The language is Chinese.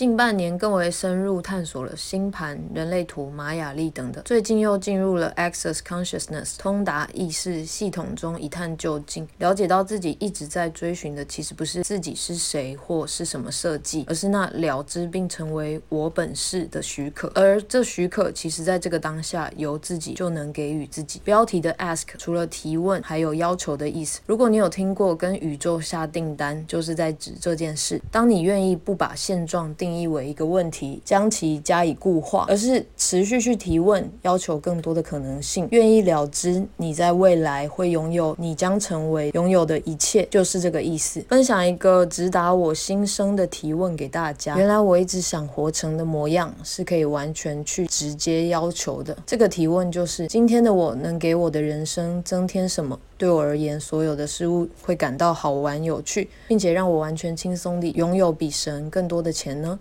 近半年更为深入探索了星盘、人类图、玛雅历等等，最近又进入了 Access Consciousness 通达意识系统中一探究竟，了解到自己一直在追寻的其实不是自己是谁或是什么设计，而是那了知并成为我本是的许可，而这许可其实在这个当下由自己就能给予自己。标题的 Ask 除了提问，还有要求的意思。如果你有听过跟宇宙下订单，就是在指这件事。当你愿意不把现状定定义为一个问题，将其加以固化，而是持续去提问，要求更多的可能性，愿意了知你在未来会拥有，你将成为拥有的一切，就是这个意思。分享一个直达我心声的提问给大家。原来我一直想活成的模样，是可以完全去直接要求的。这个提问就是：今天的我能给我的人生增添什么？对我而言，所有的事物会感到好玩有趣，并且让我完全轻松地拥有比神更多的钱呢？